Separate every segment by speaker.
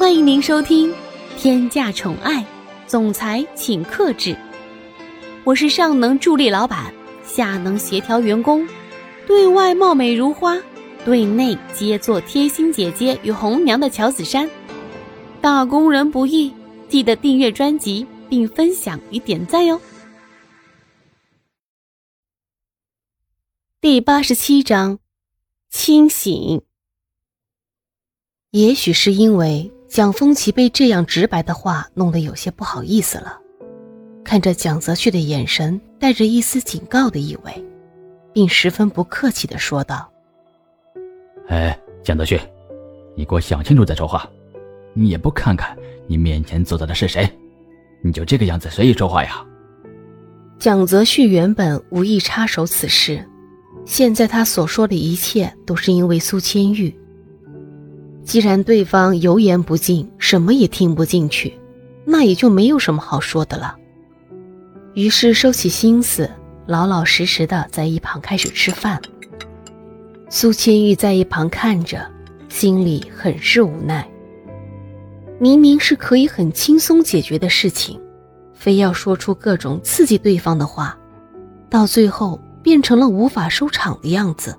Speaker 1: 欢迎您收听《天价宠爱总裁请克制》，我是上能助力老板，下能协调员工，对外貌美如花，对内皆做贴心姐姐与红娘的乔子珊。打工人不易，记得订阅专辑并分享与点赞哟。第八十七章，清醒。也许是因为蒋风奇被这样直白的话弄得有些不好意思了，看着蒋泽旭的眼神带着一丝警告的意味，并十分不客气的说道：“
Speaker 2: 哎，蒋泽旭，你给我想清楚再说话。你也不看看你面前坐着的是谁，你就这个样子随意说话呀？”
Speaker 1: 蒋泽旭原本无意插手此事。现在他所说的一切都是因为苏千玉。既然对方油盐不进，什么也听不进去，那也就没有什么好说的了。于是收起心思，老老实实的在一旁开始吃饭。苏千玉在一旁看着，心里很是无奈。明明是可以很轻松解决的事情，非要说出各种刺激对方的话，到最后。变成了无法收场的样子。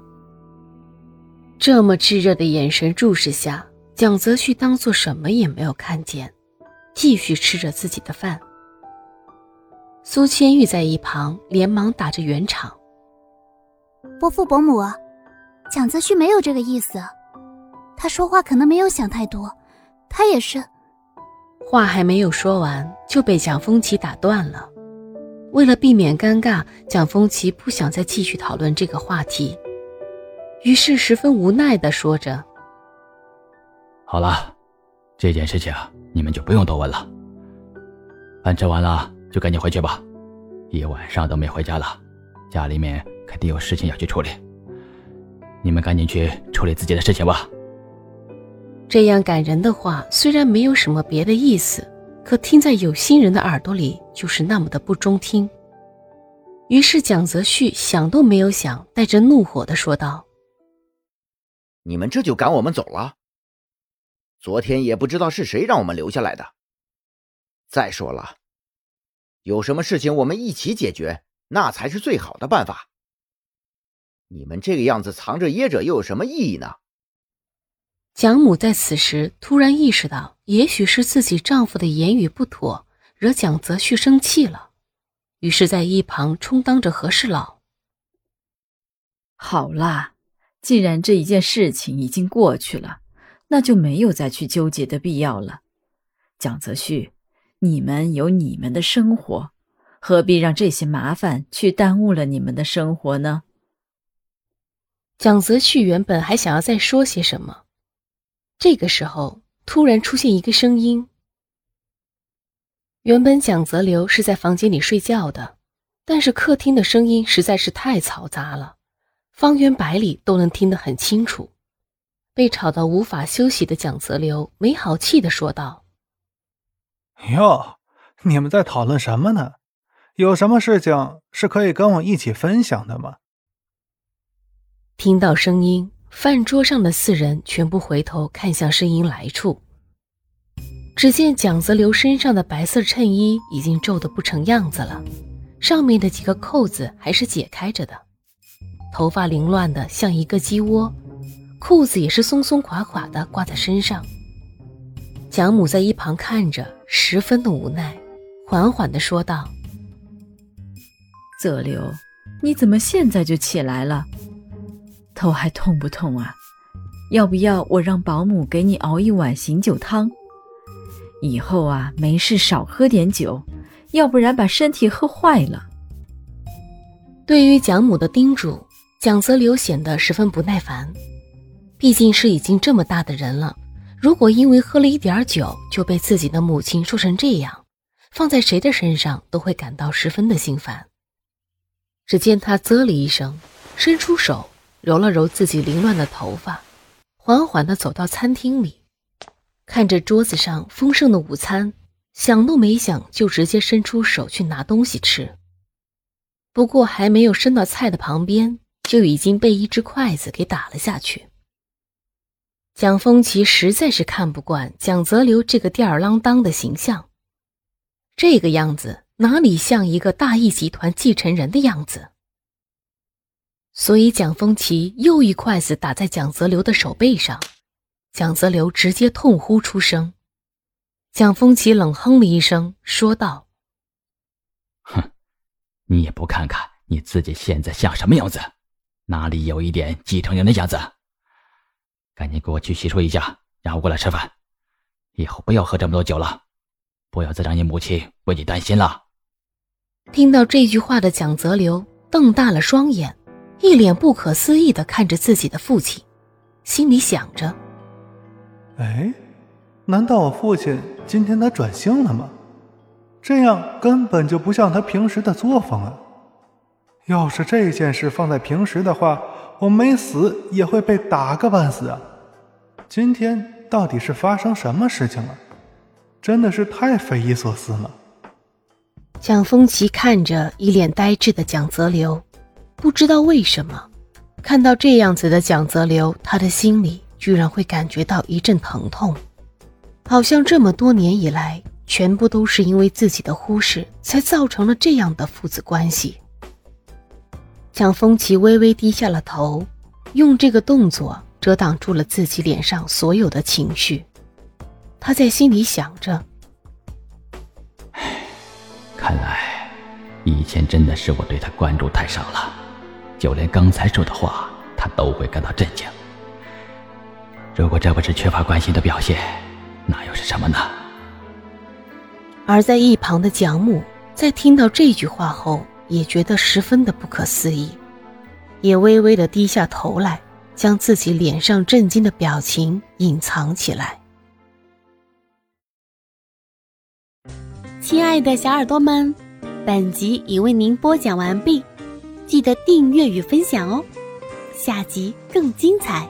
Speaker 1: 这么炙热的眼神注视下，蒋泽旭当做什么也没有看见，继续吃着自己的饭。苏千玉在一旁连忙打着圆场：“
Speaker 3: 伯父伯母，蒋泽旭没有这个意思，他说话可能没有想太多，他也是。”
Speaker 1: 话还没有说完，就被蒋风奇打断了。为了避免尴尬，蒋风奇不想再继续讨论这个话题，于是十分无奈的说着：“
Speaker 2: 好了，这件事情你们就不用多问了。饭吃完了就赶紧回去吧，一晚上都没回家了，家里面肯定有事情要去处理。你们赶紧去处理自己的事情吧。”
Speaker 1: 这样感人的话虽然没有什么别的意思。可听在有心人的耳朵里，就是那么的不中听。于是蒋泽旭想都没有想，带着怒火的说道：“
Speaker 4: 你们这就赶我们走了？昨天也不知道是谁让我们留下来的。再说了，有什么事情我们一起解决，那才是最好的办法。你们这个样子藏着掖着，又有什么意义呢？”
Speaker 1: 蒋母在此时突然意识到，也许是自己丈夫的言语不妥，惹蒋泽旭生气了，于是，在一旁充当着和事佬。
Speaker 5: 好啦，既然这一件事情已经过去了，那就没有再去纠结的必要了。蒋泽旭，你们有你们的生活，何必让这些麻烦去耽误了你们的生活呢？
Speaker 1: 蒋泽旭原本还想要再说些什么。这个时候，突然出现一个声音。原本蒋泽流是在房间里睡觉的，但是客厅的声音实在是太嘈杂了，方圆百里都能听得很清楚。被吵到无法休息的蒋泽流没好气的说道：“
Speaker 6: 哟，你们在讨论什么呢？有什么事情是可以跟我一起分享的吗？”
Speaker 1: 听到声音。饭桌上的四人全部回头看向声音来处，只见蒋泽流身上的白色衬衣已经皱得不成样子了，上面的几个扣子还是解开着的，头发凌乱的像一个鸡窝，裤子也是松松垮垮的挂在身上。蒋母在一旁看着，十分的无奈，缓缓的说道：“
Speaker 5: 泽流，你怎么现在就起来了？”头还痛不痛啊？要不要我让保姆给你熬一碗醒酒汤？以后啊，没事少喝点酒，要不然把身体喝坏了。
Speaker 1: 对于蒋母的叮嘱，蒋泽流显得十分不耐烦。毕竟是已经这么大的人了，如果因为喝了一点酒就被自己的母亲说成这样，放在谁的身上都会感到十分的心烦。只见他啧了一声，伸出手。揉了揉自己凌乱的头发，缓缓地走到餐厅里，看着桌子上丰盛的午餐，想都没想就直接伸出手去拿东西吃。不过还没有伸到菜的旁边，就已经被一只筷子给打了下去。蒋风奇实在是看不惯蒋泽流这个吊儿郎当的形象，这个样子哪里像一个大义集团继承人的样子？所以蒋风奇又一筷子打在蒋泽流的手背上，蒋泽流直接痛呼出声。蒋风奇冷哼了一声，说道：“
Speaker 2: 哼，你也不看看你自己现在像什么样子，哪里有一点继承人的样子？赶紧给我去洗漱一下，然后过来吃饭。以后不要喝这么多酒了，不要再让你母亲为你担心了。”
Speaker 1: 听到这句话的蒋泽流瞪大了双眼。一脸不可思议的看着自己的父亲，心里想着：“
Speaker 6: 哎，难道我父亲今天他转性了吗？这样根本就不像他平时的作风啊！要是这件事放在平时的话，我没死也会被打个半死啊！今天到底是发生什么事情了？真的是太匪夷所思了。”
Speaker 1: 蒋风奇看着一脸呆滞的蒋泽流。不知道为什么，看到这样子的蒋泽流，他的心里居然会感觉到一阵疼痛，好像这么多年以来，全部都是因为自己的忽视，才造成了这样的父子关系。蒋风奇微微低下了头，用这个动作遮挡住了自己脸上所有的情绪。他在心里想着：“
Speaker 2: 唉，看来以前真的是我对他关注太少了。”就连刚才说的话，他都会感到震惊。如果这不是缺乏关心的表现，那又是什么呢？
Speaker 1: 而在一旁的蒋母在听到这句话后，也觉得十分的不可思议，也微微的低下头来，将自己脸上震惊的表情隐藏起来。
Speaker 7: 亲爱的小耳朵们，本集已为您播讲完毕。记得订阅与分享哦，下集更精彩。